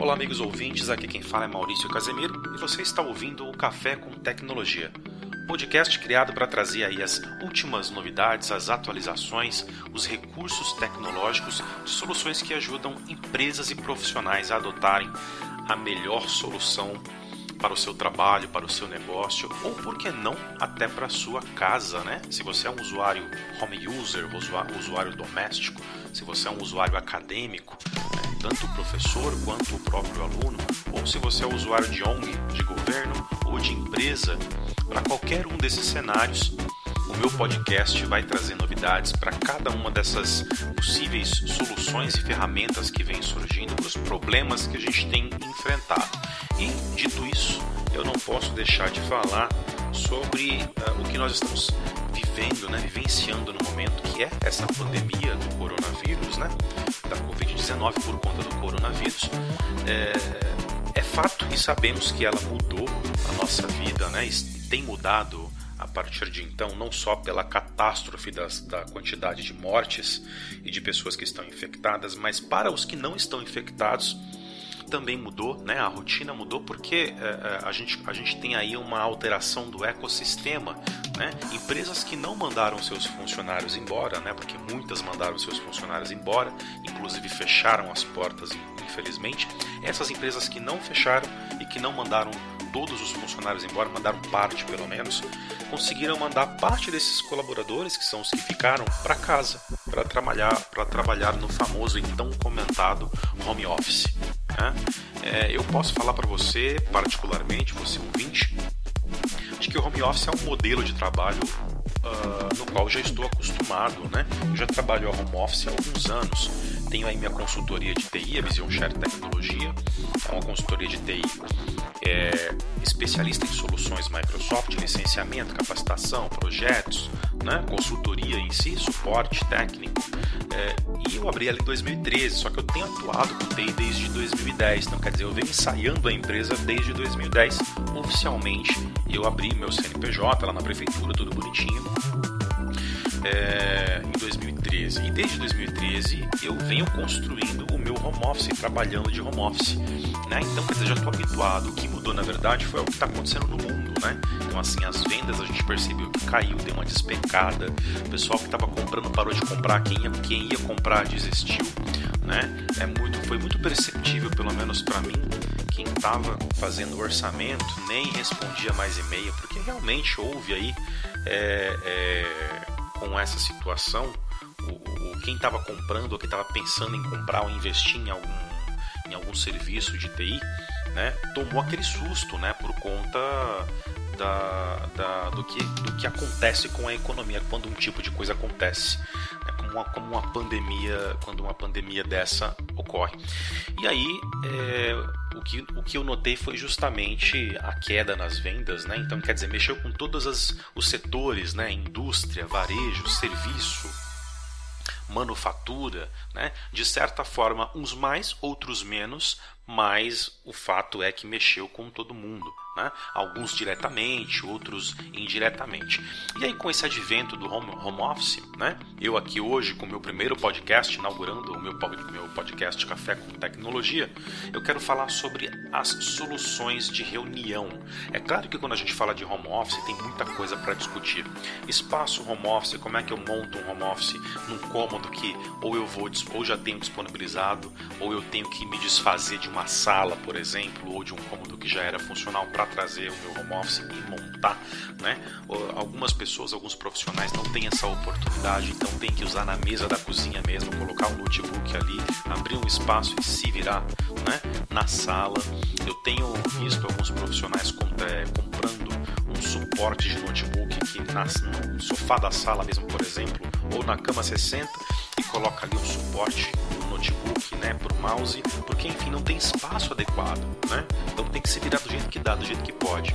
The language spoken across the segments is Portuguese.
Olá, amigos ouvintes. Aqui quem fala é Maurício Casemiro e você está ouvindo o Café com Tecnologia. Podcast criado para trazer aí as últimas novidades, as atualizações, os recursos tecnológicos de soluções que ajudam empresas e profissionais a adotarem a melhor solução para o seu trabalho, para o seu negócio, ou por que não até para a sua casa, né? Se você é um usuário home user, usuário doméstico, se você é um usuário acadêmico? Tanto o professor quanto o próprio aluno, ou se você é usuário de ONG, de governo ou de empresa, para qualquer um desses cenários, o meu podcast vai trazer novidades para cada uma dessas possíveis soluções e ferramentas que vêm surgindo para os problemas que a gente tem enfrentado. E, dito isso, eu não posso deixar de falar sobre uh, o que nós estamos vivendo, né, vivenciando no momento, que é essa pandemia do coronavírus, né, da Covid-19 por conta do coronavírus. É, é fato e sabemos que ela mudou a nossa vida, né, tem mudado a partir de então, não só pela catástrofe das, da quantidade de mortes e de pessoas que estão infectadas, mas para os que não estão infectados também mudou, né? A rotina mudou porque é, a, gente, a gente tem aí uma alteração do ecossistema, né? Empresas que não mandaram seus funcionários embora, né? Porque muitas mandaram seus funcionários embora, inclusive fecharam as portas, infelizmente. Essas empresas que não fecharam e que não mandaram todos os funcionários embora, mandaram parte pelo menos, conseguiram mandar parte desses colaboradores, que são os que ficaram, para casa, para trabalhar, para trabalhar no famoso então comentado home office. Né? É, eu posso falar para você, particularmente, você ouvinte, de que o home office é um modelo de trabalho uh, no qual já estou acostumado, né? Eu já trabalho a home office há alguns anos. Tenho aí minha consultoria de TI, a Vision Share Tecnologia, é uma consultoria de TI é, especialista em soluções Microsoft, licenciamento, capacitação, projetos, né, consultoria em si, suporte técnico. É, e eu abri ela em 2013, só que eu tenho atuado com TI desde 2010. Então, quer dizer, eu venho ensaiando a empresa desde 2010. Oficialmente, eu abri meu CNPJ lá na prefeitura, tudo bonitinho. É, em 2013. E desde 2013 eu venho construindo o meu home office, trabalhando de home office. Né? Então, quer dizer, já estou habituado. Que na verdade foi o que está acontecendo no mundo. Né? Então, assim, as vendas a gente percebeu que caiu, deu uma despecada. O pessoal que estava comprando parou de comprar, quem ia, quem ia comprar desistiu. Né? É muito, foi muito perceptível, pelo menos para mim, quem estava fazendo orçamento nem respondia mais e-mail, porque realmente houve aí é, é, com essa situação, o, o quem estava comprando ou quem estava pensando em comprar ou investir em algum, em algum serviço de TI, né, tomou aquele susto, né, por conta da, da, do, que, do que acontece com a economia quando um tipo de coisa acontece, né, como, uma, como uma pandemia, quando uma pandemia dessa ocorre. E aí, é, o, que, o que eu notei foi justamente a queda nas vendas, né? Então, quer dizer, mexeu com todos as, os setores, né? Indústria, varejo, serviço, manufatura, né? De certa forma, uns mais, outros menos, mas o fato é que mexeu com todo mundo, né? Alguns diretamente, outros indiretamente. E aí com esse advento do home, home office, né? Eu aqui hoje com o meu primeiro podcast, inaugurando o meu, meu podcast Café com Tecnologia, eu quero falar sobre as soluções de reunião. É claro que quando a gente fala de home office tem muita coisa para discutir. Espaço home office, como é que eu monto um home office num cômodo que ou eu vou ou já tenho disponibilizado, ou eu tenho que me desfazer de uma sala, por exemplo, ou de um cômodo que já era funcional para trazer o meu home office e montar, né? Algumas pessoas, alguns profissionais não têm essa oportunidade, então tem que usar na mesa da cozinha mesmo, colocar um notebook ali, abrir um espaço e se virar, né? Na sala. Eu tenho visto alguns profissionais é, comprando um suporte de notebook que nasce no sofá da sala mesmo, por exemplo, ou na cama 60 e coloca ali um suporte notebook, né, pro mouse, porque enfim não tem espaço adequado, né? Então tem que se virar do jeito que dá, do jeito que pode.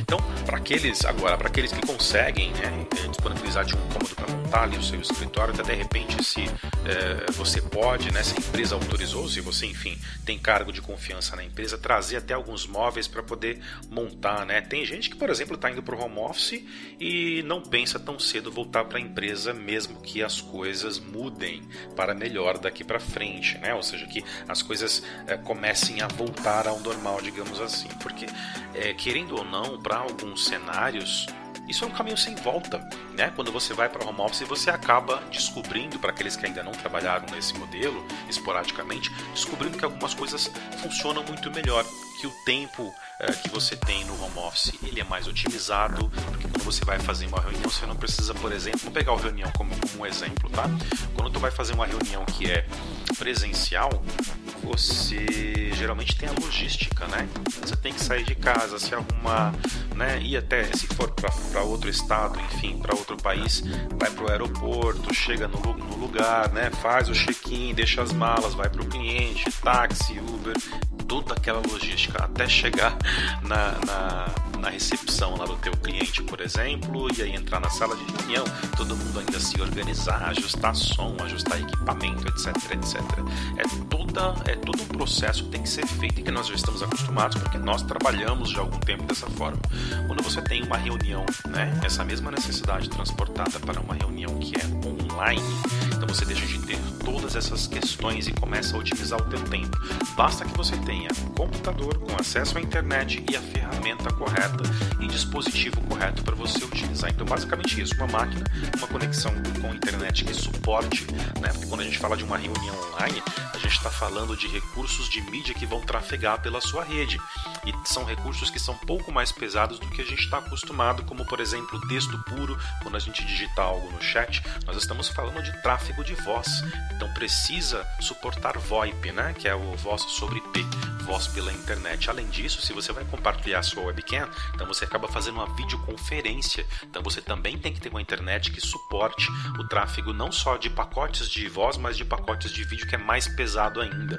Então, para aqueles agora, para aqueles que conseguem né, disponibilizar de um cômodo para montar ali o seu escritório, até de repente se é, você pode, né, se a empresa autorizou, se você enfim tem cargo de confiança na empresa, trazer até alguns móveis para poder montar, né? Tem gente que, por exemplo, está indo para o home office e não pensa tão cedo voltar para a empresa, mesmo que as coisas mudem para melhor daqui para frente, né? Ou seja, que as coisas é, comecem a voltar ao normal, digamos assim, porque é, querendo ou não, para alguns cenários isso é um caminho sem volta, né? Quando você vai para home office, você acaba descobrindo, para aqueles que ainda não trabalharam nesse modelo, esporadicamente, descobrindo que algumas coisas funcionam muito melhor, que o tempo é, que você tem no home office ele é mais otimizado, porque quando você vai fazer uma reunião, você não precisa, por exemplo, vou pegar a reunião como, como um exemplo, tá? Quando tu vai fazer uma reunião que é presencial, você geralmente tem a logística, né? Você tem que sair de casa, se arrumar, né? Ir até, se for para outro estado, enfim, para outro país, vai para o aeroporto, chega no, no lugar, né? Faz o check-in, deixa as malas, vai para o cliente, táxi, Uber, toda aquela logística até chegar na, na, na, recepção lá do teu cliente, por exemplo, e aí entrar na sala de reunião, todo mundo ainda se organizar, ajustar som, ajustar equipamento, etc, etc. É toda é todo um processo que tem que ser feito e que nós já estamos acostumados porque nós trabalhamos já há algum tempo dessa forma. Quando você tem uma reunião, né, essa mesma necessidade transportada para uma reunião que é online, então você deixa de ter todas essas questões e começa a otimizar o teu tempo. Basta que você tenha um computador com acesso à internet e a ferramenta correta e dispositivo correto para você utilizar. Então, basicamente isso, uma máquina, uma conexão com a internet que suporte, né? Porque quando a gente fala de uma reunião online, a gente está falando de recursos de mídia que vão trafegar pela sua rede. E são recursos que são pouco mais pesados do que a gente está acostumado, como por exemplo texto puro, quando a gente digita algo no chat, nós estamos falando de tráfego de voz. Então precisa suportar VoIP, né? que é o voz sobre IP, voz pela internet. Além disso, se você vai compartilhar sua webcam, então você acaba fazendo uma videoconferência. Então você também tem que ter uma internet que suporte o tráfego não só de pacotes de voz, mas de pacotes de vídeo que é mais pesado ainda.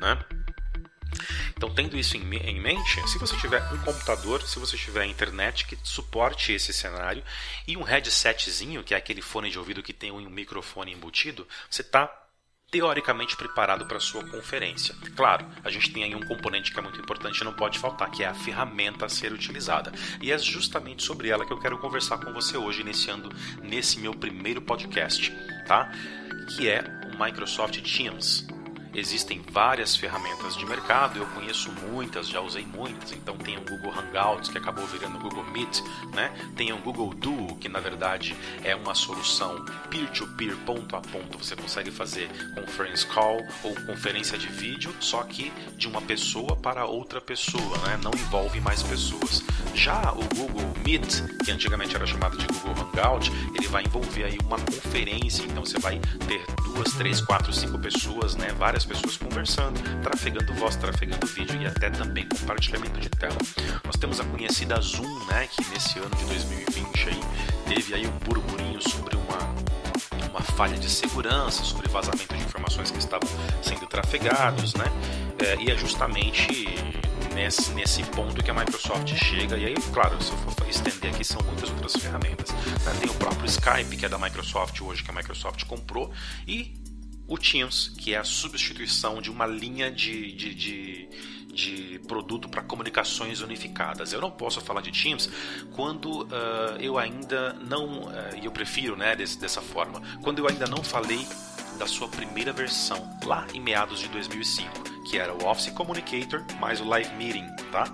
Né? Então, tendo isso em, mente, se você tiver um computador, se você tiver internet que suporte esse cenário e um headsetzinho, que é aquele fone de ouvido que tem um microfone embutido, você está teoricamente preparado para sua conferência. Claro, a gente tem aí um componente que é muito importante e não pode faltar, que é a ferramenta a ser utilizada. E é justamente sobre ela que eu quero conversar com você hoje, iniciando nesse meu primeiro podcast, tá? Que é o Microsoft Teams. Existem várias ferramentas de mercado, eu conheço muitas, já usei muitas. Então tem o Google Hangouts, que acabou virando o Google Meet, né? Tem o Google Duo, que na verdade é uma solução peer-to-peer, ponto a ponto. Você consegue fazer conference call ou conferência de vídeo, só que de uma pessoa para outra pessoa, né? Não envolve mais pessoas. Já o Google Meet, que antigamente era chamado de Google Hangout, ele vai envolver aí uma conferência, então você vai ter duas, três, quatro, cinco pessoas, né? Várias pessoas conversando, trafegando voz, trafegando vídeo e até também compartilhamento de tela. Nós temos a conhecida Zoom, né, que nesse ano de 2020 aí, teve aí um burburinho sobre uma uma falha de segurança, sobre vazamento de informações que estavam sendo trafegados, né? É, e é justamente nesse, nesse ponto que a Microsoft chega, e aí, claro, se eu for estender aqui, são muitas outras ferramentas. Né? Tem o próprio Skype, que é da Microsoft hoje, que a Microsoft comprou, e o Teams, que é a substituição de uma linha de, de, de, de produto para comunicações unificadas. Eu não posso falar de Teams quando uh, eu ainda não, uh, e eu prefiro né, desse, dessa forma, quando eu ainda não falei da sua primeira versão, lá em meados de 2005, que era o Office Communicator mais o Live Meeting, tá?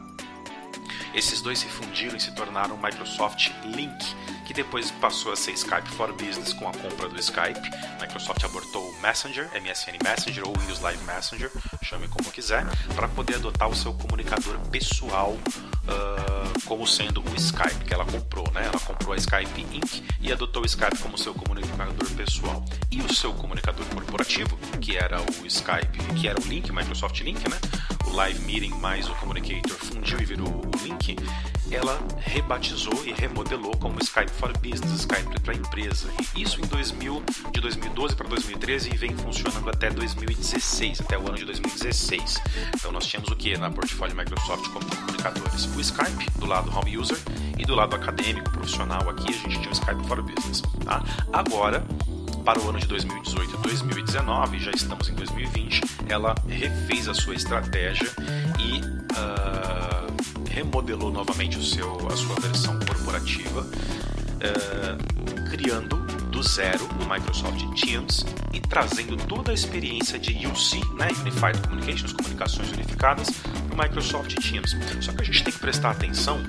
Esses dois se fundiram e se tornaram o Microsoft Link, que depois passou a ser Skype for Business com a compra do Skype. Microsoft abortou o Messenger, MSN Messenger ou Windows Live Messenger, chame como quiser, para poder adotar o seu comunicador pessoal uh, como sendo o Skype que ela comprou, né? Ela comprou a Skype Inc. e adotou o Skype como seu comunicador pessoal. E o seu comunicador corporativo, que era o Skype, que era o Link, Microsoft Link, né? O Live Meeting mais o Communicator fundiu e virou o Link, ela rebatizou e remodelou como Skype for Business, Skype para empresa. E isso em 2000, de 2012 para 2013 e vem funcionando até 2016, até o ano de 2016. Então nós tínhamos o que na portfólio Microsoft como comunicadores? O Skype do lado home user e do lado acadêmico, profissional aqui a gente tinha o Skype for Business. Tá? Agora para o ano de 2018 e 2019, já estamos em 2020, ela refez a sua estratégia e uh, remodelou novamente o seu, a sua versão corporativa, uh, criando do zero o Microsoft Teams e trazendo toda a experiência de UC, né, Unified Communications, comunicações unificadas, para o Microsoft Teams. Só que a gente tem que prestar atenção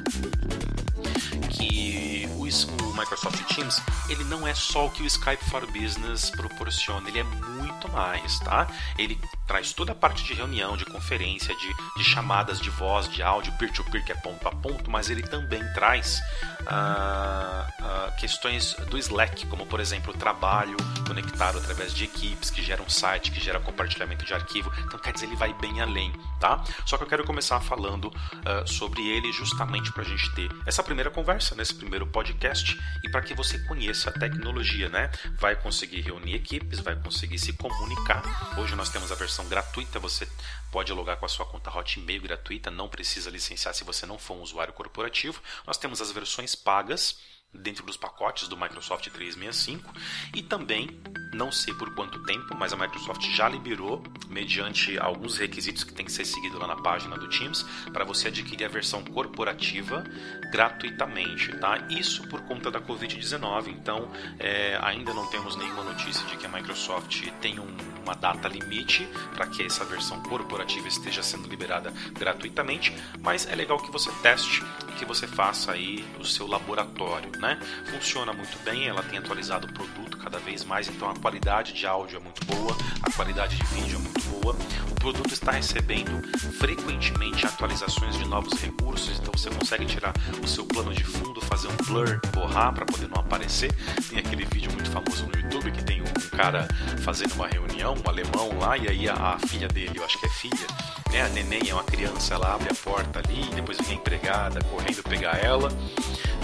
que o, Microsoft Teams ele não é só o que o Skype for Business proporciona, ele é muito mais, tá? Ele traz toda a parte de reunião, de conferência, de, de chamadas de voz, de áudio, peer-to-peer, -peer, que é ponto a ponto, mas ele também traz uh, uh, questões do Slack, como por exemplo o trabalho conectado através de equipes que geram site, que gera compartilhamento de arquivo. Então, quer dizer, ele vai bem além, tá? Só que eu quero começar falando uh, sobre ele justamente para a gente ter essa primeira conversa, nesse primeiro podcast, e para que você conheça a tecnologia, né? Vai conseguir reunir equipes, vai conseguir se comunicar. Hoje nós temos a versão versão gratuita, você pode logar com a sua conta Hotmail gratuita, não precisa licenciar se você não for um usuário corporativo. Nós temos as versões pagas dentro dos pacotes do Microsoft 365 e também não sei por quanto tempo, mas a Microsoft já liberou mediante alguns requisitos que tem que ser seguido lá na página do Teams para você adquirir a versão corporativa gratuitamente, tá? Isso por conta da Covid-19. Então é, ainda não temos nenhuma notícia de que a Microsoft tem um, uma data limite para que essa versão corporativa esteja sendo liberada gratuitamente, mas é legal que você teste e que você faça aí o seu laboratório né? Funciona muito bem, ela tem atualizado o produto cada vez mais, então a qualidade de áudio é muito boa, a qualidade de vídeo é muito boa. O produto está recebendo frequentemente atualizações de novos recursos, então você consegue tirar o seu plano de fundo, fazer um blur, borrar para poder não aparecer. Tem aquele vídeo muito famoso no YouTube que tem um cara fazendo uma reunião, um alemão lá, e aí a, a filha dele, eu acho que é filha, né? A neném é uma criança, ela abre a porta ali, depois vem a empregada correndo pegar ela,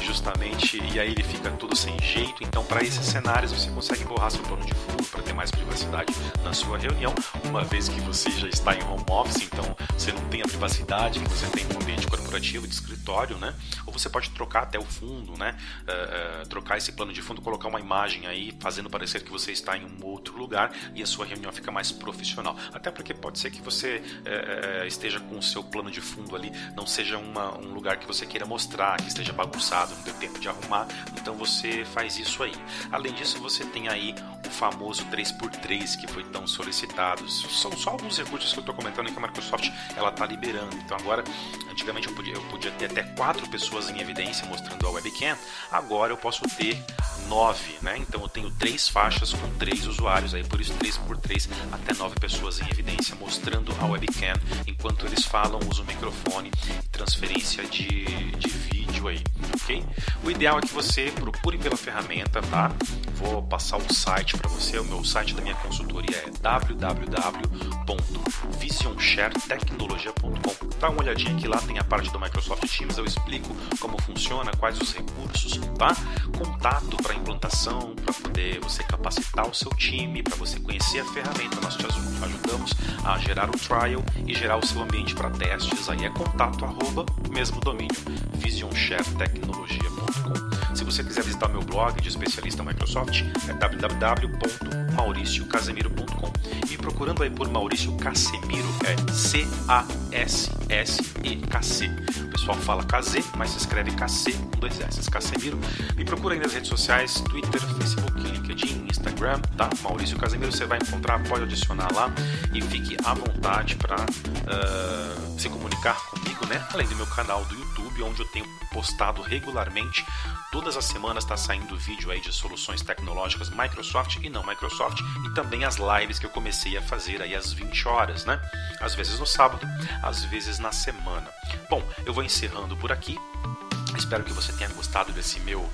justamente, e aí ele fica tudo sem jeito. Então, para esses cenários, você consegue borrar seu plano de fundo para ter mais privacidade na sua reunião, uma vez que você já está em home office, então você não tem a privacidade que você tem no ambiente corporativo de escritório, né? Ou você pode trocar até o fundo, né? Uh, uh, trocar esse plano de fundo, colocar uma imagem aí, fazendo parecer que você está em um outro lugar e a sua reunião fica mais profissional. Até porque pode ser que você uh, esteja com o seu plano de fundo ali, não seja uma, um lugar que você queira mostrar, que esteja bagunçado, não dê tempo de arrumar, então você faz isso aí. Além disso, você tem aí o famoso 3x3 que foi tão solicitado. São só alguns recursos que eu estou comentando que a Microsoft ela está liberando. Então agora, antigamente eu podia, eu podia ter até quatro pessoas em evidência mostrando a webcam, agora eu posso ter nove, né? Então eu tenho três faixas com três usuários, aí por isso 3 por 3 até nove pessoas em evidência mostrando a webcam enquanto eles falam, usam o microfone transferência de, de vídeo aí, ok? O ideal é que você procure pela ferramenta, tá? Vou passar o site para você, o meu site da minha consultoria é www.visionsharetecnologia.com. Dá uma olhadinha que lá tem a parte do Microsoft Teams, eu explico como funciona, quais os recursos, tá? Contato para implantação, para poder você capacitar o seu time, para você conhecer a ferramenta, nós te ajudamos a gerar o trial e gerar o seu ambiente para testes. Aí é contato arroba mesmo domínio visionsharetecnologia.com. Se você quiser visitar meu blog de especialista Microsoft, é www.mauriciocasemiro.com. E procurando aí por Maurício Casemiro, é C-A-S-S-E-K-C. O pessoal fala KZ, mas se escreve KC dois S. Casemiro. Me procura aí nas redes sociais, Twitter, Facebook, LinkedIn, Instagram, tá? Maurício Casemiro, você vai encontrar, pode adicionar lá e fique à vontade para uh, ah, se comunicar comigo, né? Além do meu canal do YouTube, onde eu tenho postado regularmente. Todas as semanas está saindo vídeo aí de soluções tecnológicas Microsoft e não Microsoft e também as lives que eu comecei a fazer aí às 20 horas, né? Às vezes no sábado, às vezes na semana. Bom, eu vou encerrando por aqui. Espero que você tenha gostado desse meu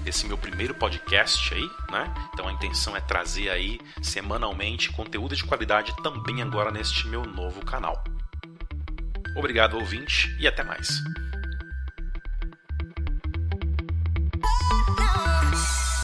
desse meu primeiro podcast aí, né? Então a intenção é trazer aí semanalmente conteúdo de qualidade também agora neste meu novo canal. Obrigado, ouvinte, e até mais.